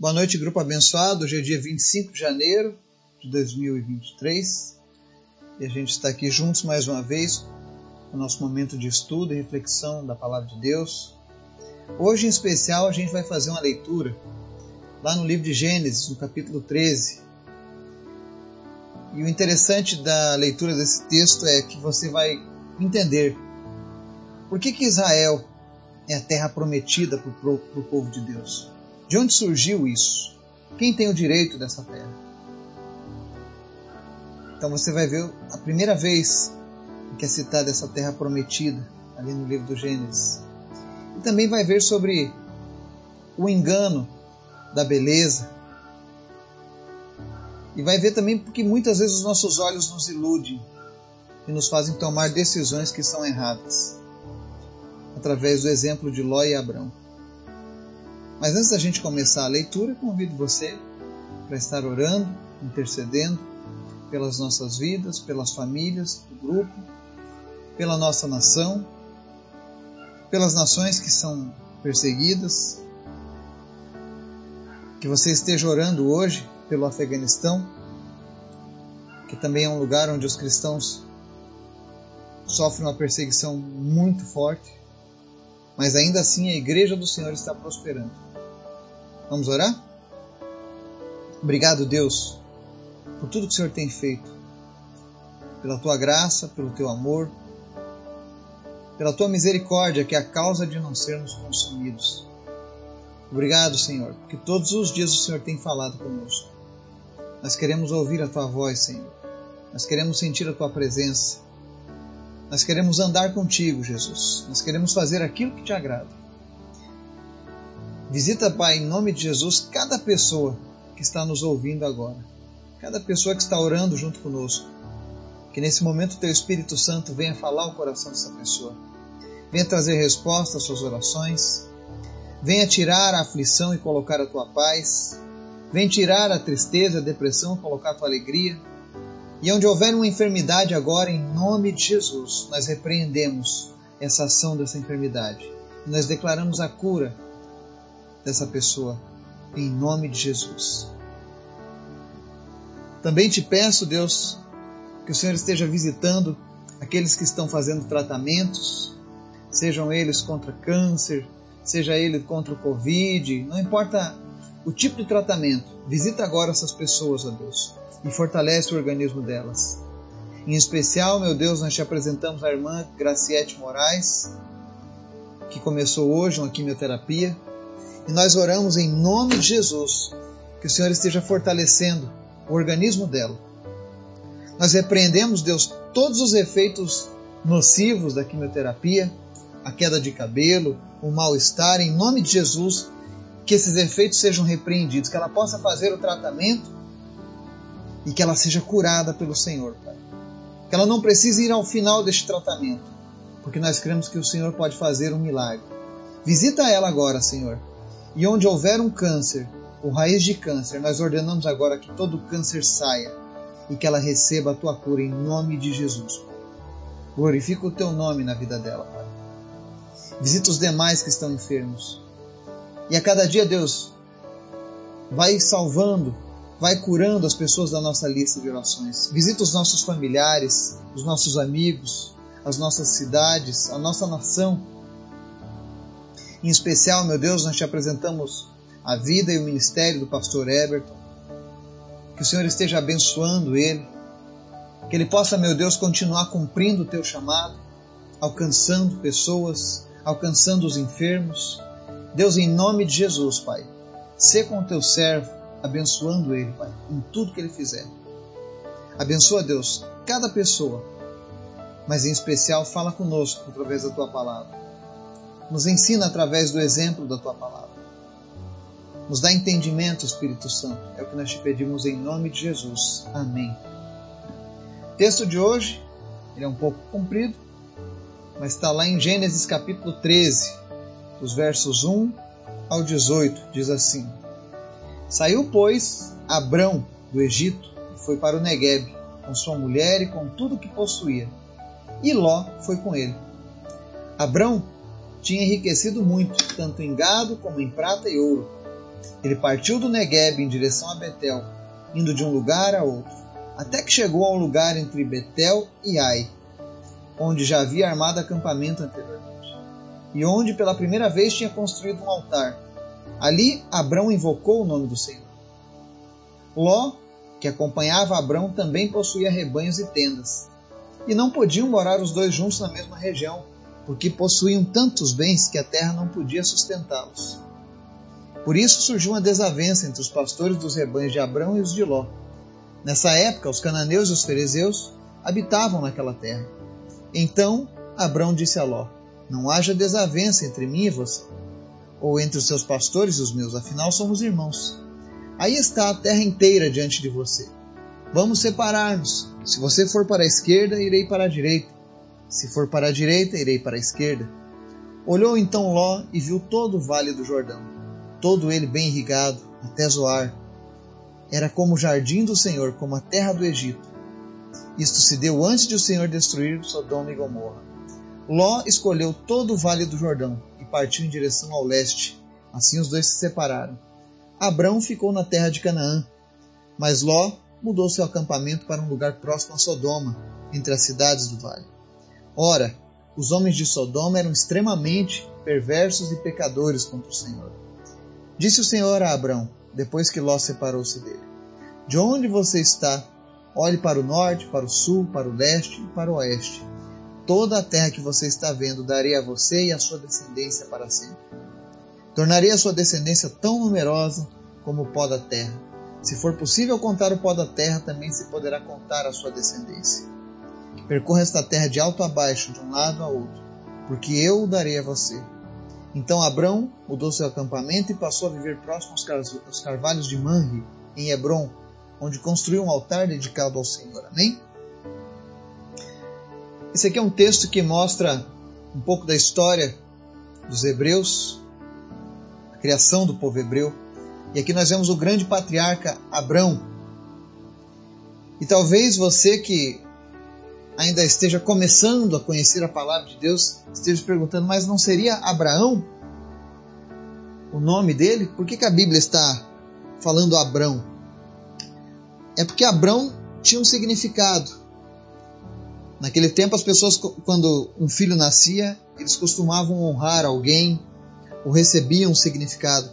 Boa noite, grupo abençoado. Hoje é dia 25 de janeiro de 2023 e a gente está aqui juntos mais uma vez no nosso momento de estudo e reflexão da Palavra de Deus. Hoje, em especial, a gente vai fazer uma leitura lá no livro de Gênesis, no capítulo 13. E o interessante da leitura desse texto é que você vai entender por que, que Israel é a terra prometida para o povo de Deus. De onde surgiu isso? Quem tem o direito dessa terra? Então você vai ver a primeira vez que é citada essa terra prometida ali no livro do Gênesis. E também vai ver sobre o engano da beleza. E vai ver também porque muitas vezes os nossos olhos nos iludem e nos fazem tomar decisões que são erradas. Através do exemplo de Ló e Abrão. Mas antes da gente começar a leitura, convido você para estar orando, intercedendo pelas nossas vidas, pelas famílias do grupo, pela nossa nação, pelas nações que são perseguidas. Que você esteja orando hoje pelo Afeganistão, que também é um lugar onde os cristãos sofrem uma perseguição muito forte, mas ainda assim a igreja do Senhor está prosperando. Vamos orar? Obrigado, Deus, por tudo que o Senhor tem feito, pela tua graça, pelo teu amor, pela tua misericórdia, que é a causa de não sermos consumidos. Obrigado, Senhor, porque todos os dias o Senhor tem falado conosco. Nós queremos ouvir a tua voz, Senhor. Nós queremos sentir a tua presença. Nós queremos andar contigo, Jesus. Nós queremos fazer aquilo que te agrada. Visita, Pai, em nome de Jesus, cada pessoa que está nos ouvindo agora, cada pessoa que está orando junto conosco. Que nesse momento Teu Espírito Santo venha falar o coração dessa pessoa, venha trazer resposta às suas orações, venha tirar a aflição e colocar a Tua paz, venha tirar a tristeza, a depressão e colocar a Tua alegria. E onde houver uma enfermidade agora, em nome de Jesus, nós repreendemos essa ação dessa enfermidade. Nós declaramos a cura dessa pessoa, em nome de Jesus. Também te peço, Deus, que o Senhor esteja visitando aqueles que estão fazendo tratamentos, sejam eles contra câncer, seja ele contra o Covid, não importa o tipo de tratamento, visita agora essas pessoas, ó Deus, e fortalece o organismo delas. Em especial, meu Deus, nós te apresentamos a irmã Graciete Moraes, que começou hoje uma quimioterapia. E nós oramos em nome de Jesus que o Senhor esteja fortalecendo o organismo dela. Nós repreendemos, Deus, todos os efeitos nocivos da quimioterapia, a queda de cabelo, o mal-estar, em nome de Jesus, que esses efeitos sejam repreendidos, que ela possa fazer o tratamento e que ela seja curada pelo Senhor, Pai. Que ela não precise ir ao final deste tratamento, porque nós cremos que o Senhor pode fazer um milagre. Visita ela agora, Senhor, e onde houver um câncer, ou raiz de câncer, nós ordenamos agora que todo câncer saia e que ela receba a tua cura em nome de Jesus. Glorifica o teu nome na vida dela, Pai. Visita os demais que estão enfermos. E a cada dia, Deus, vai salvando, vai curando as pessoas da nossa lista de orações. Visita os nossos familiares, os nossos amigos, as nossas cidades, a nossa nação em especial, meu Deus, nós te apresentamos a vida e o ministério do pastor Everton. Que o Senhor esteja abençoando ele. Que ele possa, meu Deus, continuar cumprindo o teu chamado, alcançando pessoas, alcançando os enfermos. Deus, em nome de Jesus, Pai, sê com o teu servo, abençoando ele, Pai, em tudo que ele fizer. Abençoa, Deus, cada pessoa, mas em especial fala conosco através da tua palavra. Nos ensina através do exemplo da tua palavra. Nos dá entendimento, Espírito Santo. É o que nós te pedimos em nome de Jesus. Amém. O texto de hoje, ele é um pouco comprido, mas está lá em Gênesis capítulo 13, dos versos 1 ao 18. Diz assim: Saiu, pois, Abrão do Egito e foi para o Negueb, com sua mulher e com tudo que possuía. E Ló foi com ele. Abrão tinha enriquecido muito, tanto em gado como em prata e ouro. Ele partiu do Negueb em direção a Betel, indo de um lugar a outro, até que chegou ao lugar entre Betel e Ai, onde já havia armado acampamento anteriormente, e onde pela primeira vez tinha construído um altar. Ali Abrão invocou o nome do Senhor. Ló, que acompanhava Abrão, também possuía rebanhos e tendas, e não podiam morar os dois juntos na mesma região, porque possuíam tantos bens que a terra não podia sustentá-los. Por isso surgiu uma desavença entre os pastores dos rebanhos de Abrão e os de Ló. Nessa época, os cananeus e os fariseus habitavam naquela terra. Então Abrão disse a Ló: Não haja desavença entre mim e você, ou entre os seus pastores e os meus, afinal somos irmãos. Aí está a terra inteira diante de você. Vamos separar-nos. Se você for para a esquerda, irei para a direita. Se for para a direita, irei para a esquerda. Olhou então Ló e viu todo o vale do Jordão, todo ele bem irrigado, até Zoar. Era como o jardim do Senhor, como a terra do Egito. Isto se deu antes de o Senhor destruir Sodoma e Gomorra. Ló escolheu todo o vale do Jordão e partiu em direção ao leste. Assim os dois se separaram. Abrão ficou na terra de Canaã, mas Ló mudou seu acampamento para um lugar próximo a Sodoma, entre as cidades do vale. Ora, os homens de Sodoma eram extremamente perversos e pecadores contra o Senhor. Disse o Senhor a Abrão, depois que Ló separou-se dele: De onde você está? Olhe para o norte, para o sul, para o leste e para o oeste. Toda a terra que você está vendo darei a você e a sua descendência para sempre. Tornarei a sua descendência tão numerosa como o pó da terra. Se for possível contar o pó da terra, também se poderá contar a sua descendência. Percorra esta terra de alto a baixo, de um lado a outro, porque eu o darei a você. Então Abrão mudou seu acampamento e passou a viver próximo aos carvalhos de Manre, em Hebron, onde construiu um altar dedicado ao Senhor. Amém? Esse aqui é um texto que mostra um pouco da história dos hebreus, a criação do povo hebreu. E aqui nós vemos o grande patriarca Abrão. E talvez você que ainda esteja começando a conhecer a palavra de Deus, esteja perguntando, mas não seria Abraão o nome dele? Por que, que a Bíblia está falando Abrão? É porque Abrão tinha um significado. Naquele tempo, as pessoas, quando um filho nascia, eles costumavam honrar alguém ou recebiam um significado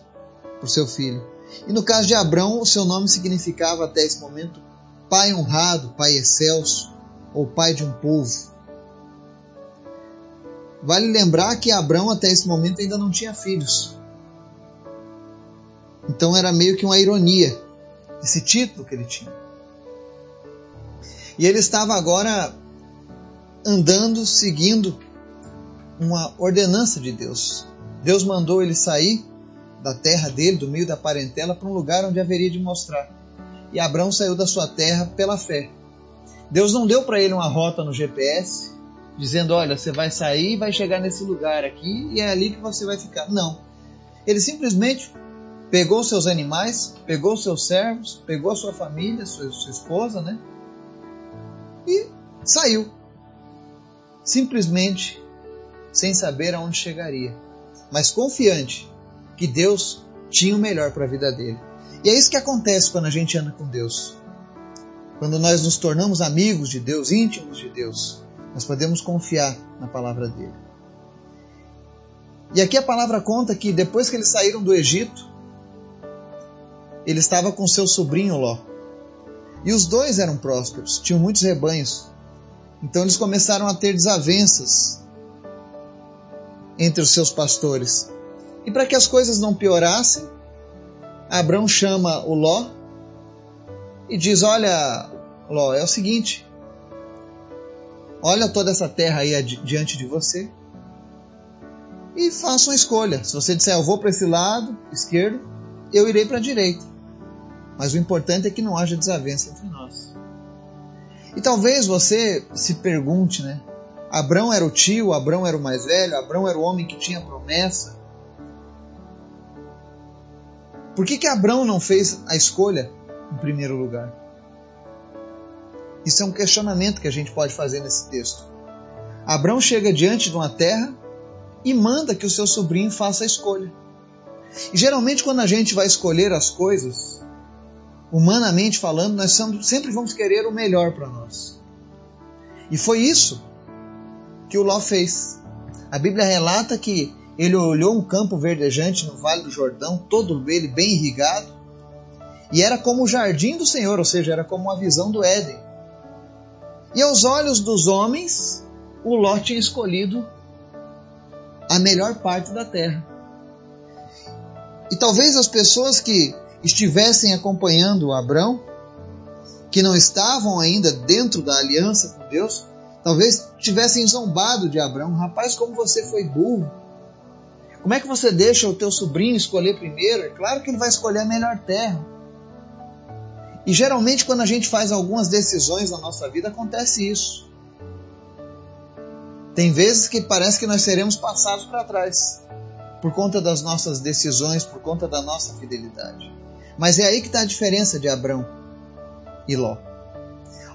por seu filho. E no caso de Abrão, o seu nome significava até esse momento pai honrado, pai excelso ou pai de um povo. Vale lembrar que Abrão até esse momento ainda não tinha filhos. Então era meio que uma ironia esse título que ele tinha. E ele estava agora andando, seguindo uma ordenança de Deus. Deus mandou ele sair da terra dele, do meio da parentela, para um lugar onde haveria de mostrar. E Abraão saiu da sua terra pela fé. Deus não deu para ele uma rota no GPS, dizendo: olha, você vai sair vai chegar nesse lugar aqui e é ali que você vai ficar. Não. Ele simplesmente pegou seus animais, pegou seus servos, pegou sua família, sua, sua esposa, né? E saiu. Simplesmente sem saber aonde chegaria, mas confiante que Deus tinha o melhor para a vida dele. E é isso que acontece quando a gente anda com Deus. Quando nós nos tornamos amigos de Deus, íntimos de Deus, nós podemos confiar na palavra dele. E aqui a palavra conta que depois que eles saíram do Egito, ele estava com seu sobrinho Ló. E os dois eram prósperos, tinham muitos rebanhos. Então eles começaram a ter desavenças entre os seus pastores. E para que as coisas não piorassem, Abraão chama o Ló e diz: Olha, Ló, é o seguinte. Olha toda essa terra aí diante de você e faça uma escolha. Se você disser eu vou para esse lado esquerdo, eu irei para a direita. Mas o importante é que não haja desavença entre nós. E talvez você se pergunte, né? Abrão era o tio, Abrão era o mais velho, Abrão era o homem que tinha promessa. Por que, que Abrão não fez a escolha em primeiro lugar? Isso é um questionamento que a gente pode fazer nesse texto. Abrão chega diante de uma terra e manda que o seu sobrinho faça a escolha. E geralmente, quando a gente vai escolher as coisas, humanamente falando, nós sempre vamos querer o melhor para nós. E foi isso que o Ló fez. A Bíblia relata que ele olhou um campo verdejante no Vale do Jordão, todo ele bem irrigado, e era como o jardim do Senhor, ou seja, era como uma visão do Éden. E aos olhos dos homens, o Ló tinha escolhido a melhor parte da terra. E talvez as pessoas que estivessem acompanhando Abrão, que não estavam ainda dentro da aliança com Deus, talvez tivessem zombado de Abrão. Rapaz, como você foi burro. Como é que você deixa o teu sobrinho escolher primeiro? É claro que ele vai escolher a melhor terra. E geralmente quando a gente faz algumas decisões na nossa vida acontece isso. Tem vezes que parece que nós seremos passados para trás por conta das nossas decisões, por conta da nossa fidelidade. Mas é aí que está a diferença de Abrão e Ló.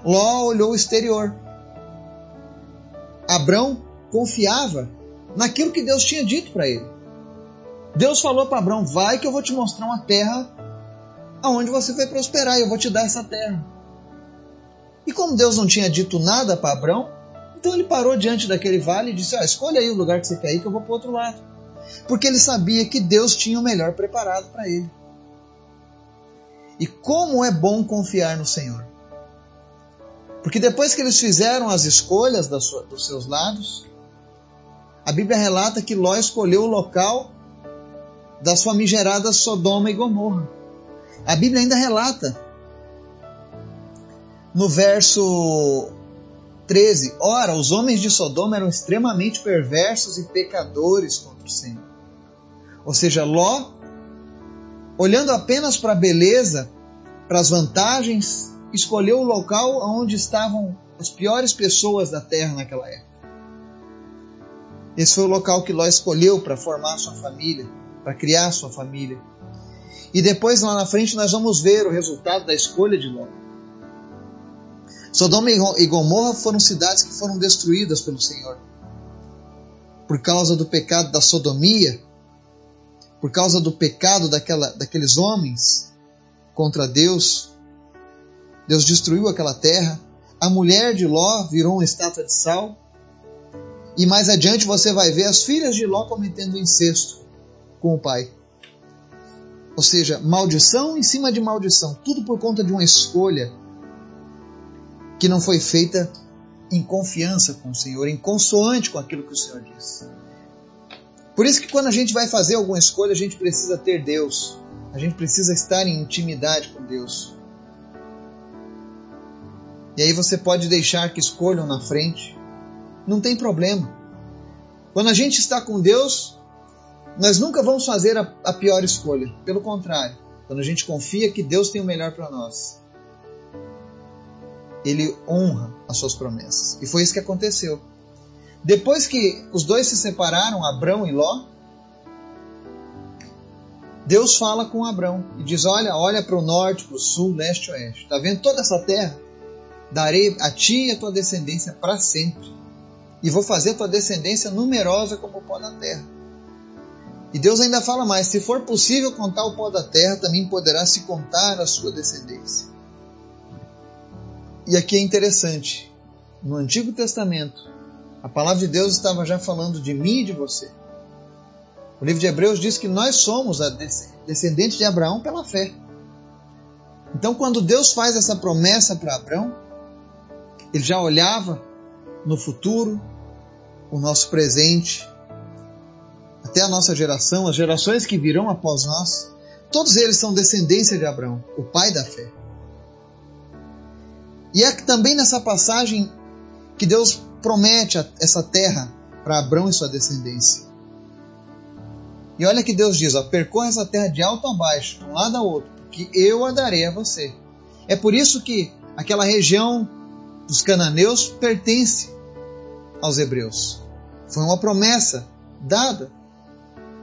Ló olhou o exterior. Abrão confiava naquilo que Deus tinha dito para ele. Deus falou para Abrão: Vai que eu vou te mostrar uma terra aonde você vai prosperar eu vou te dar essa terra. E como Deus não tinha dito nada para Abrão, então ele parou diante daquele vale e disse: ah, Escolha aí o lugar que você quer ir que eu vou para o outro lado. Porque ele sabia que Deus tinha o melhor preparado para ele. E como é bom confiar no Senhor. Porque depois que eles fizeram as escolhas dos seus lados, a Bíblia relata que Ló escolheu o local da sua migerada Sodoma e Gomorra. A Bíblia ainda relata no verso 13: Ora, os homens de Sodoma eram extremamente perversos e pecadores contra o Senhor. Ou seja, Ló olhando apenas para a beleza, para as vantagens, escolheu o local onde estavam as piores pessoas da terra naquela época. Esse foi o local que Ló escolheu para formar sua família, para criar sua família. E depois lá na frente nós vamos ver o resultado da escolha de Ló. Sodoma e Gomorra foram cidades que foram destruídas pelo Senhor. Por causa do pecado da sodomia, por causa do pecado daquela, daqueles homens contra Deus, Deus destruiu aquela terra. A mulher de Ló virou uma estátua de sal. E mais adiante você vai ver as filhas de Ló cometendo incesto com o pai. Ou seja, maldição em cima de maldição, tudo por conta de uma escolha que não foi feita em confiança com o Senhor, em consoante com aquilo que o Senhor disse. Por isso que quando a gente vai fazer alguma escolha, a gente precisa ter Deus. A gente precisa estar em intimidade com Deus. E aí você pode deixar que escolham na frente. Não tem problema. Quando a gente está com Deus, nós nunca vamos fazer a, a pior escolha. Pelo contrário, quando a gente confia que Deus tem o melhor para nós, Ele honra as suas promessas. E foi isso que aconteceu. Depois que os dois se separaram, Abrão e Ló, Deus fala com Abrão e diz: Olha, olha para o norte, para o sul, leste e oeste. Está vendo toda essa terra? Darei a ti e a tua descendência para sempre. E vou fazer a tua descendência numerosa como o pó da terra. E Deus ainda fala mais: se for possível contar o pó da terra, também poderá se contar a sua descendência. E aqui é interessante: no Antigo Testamento, a palavra de Deus estava já falando de mim e de você. O livro de Hebreus diz que nós somos a descendente de Abraão pela fé. Então, quando Deus faz essa promessa para Abraão, ele já olhava no futuro, o nosso presente, até a nossa geração, as gerações que virão após nós, todos eles são descendência de Abraão, o pai da fé. E é também nessa passagem que Deus promete essa terra para Abraão e sua descendência. E olha que Deus diz: ó, percorra essa terra de alto a baixo, de um lado a outro, porque eu a darei a você. É por isso que aquela região dos cananeus pertence aos hebreus. Foi uma promessa dada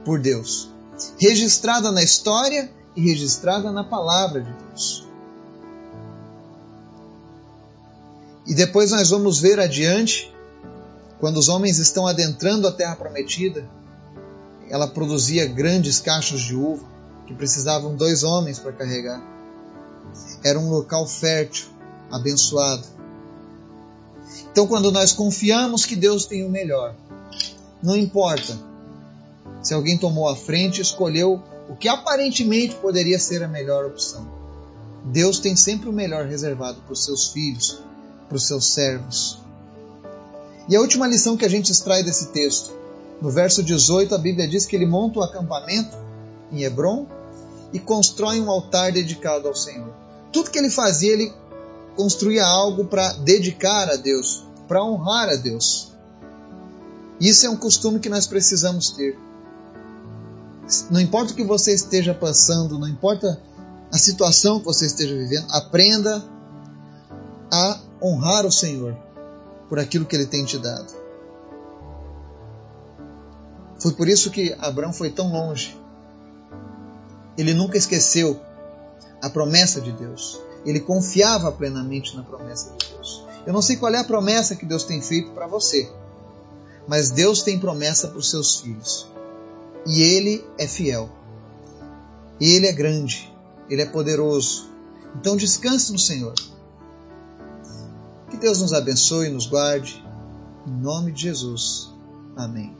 por Deus, registrada na história e registrada na palavra de Deus. E depois nós vamos ver adiante, quando os homens estão adentrando a terra prometida, ela produzia grandes cachos de uva que precisavam dois homens para carregar. Era um local fértil, abençoado. Então, quando nós confiamos que Deus tem o melhor, não importa se alguém tomou a frente e escolheu o que aparentemente poderia ser a melhor opção. Deus tem sempre o melhor reservado para os seus filhos, para os seus servos. E a última lição que a gente extrai desse texto, no verso 18, a Bíblia diz que ele monta um acampamento em Hebron e constrói um altar dedicado ao Senhor. Tudo que ele fazia, ele construía algo para dedicar a Deus, para honrar a Deus. Isso é um costume que nós precisamos ter. Não importa o que você esteja passando, não importa a situação que você esteja vivendo, aprenda a honrar o Senhor por aquilo que ele tem te dado. Foi por isso que Abraão foi tão longe. Ele nunca esqueceu a promessa de Deus. Ele confiava plenamente na promessa de Deus. Eu não sei qual é a promessa que Deus tem feito para você, mas Deus tem promessa para os seus filhos. E Ele é fiel. Ele é grande. Ele é poderoso. Então descanse no Senhor. Que Deus nos abençoe e nos guarde. Em nome de Jesus. Amém.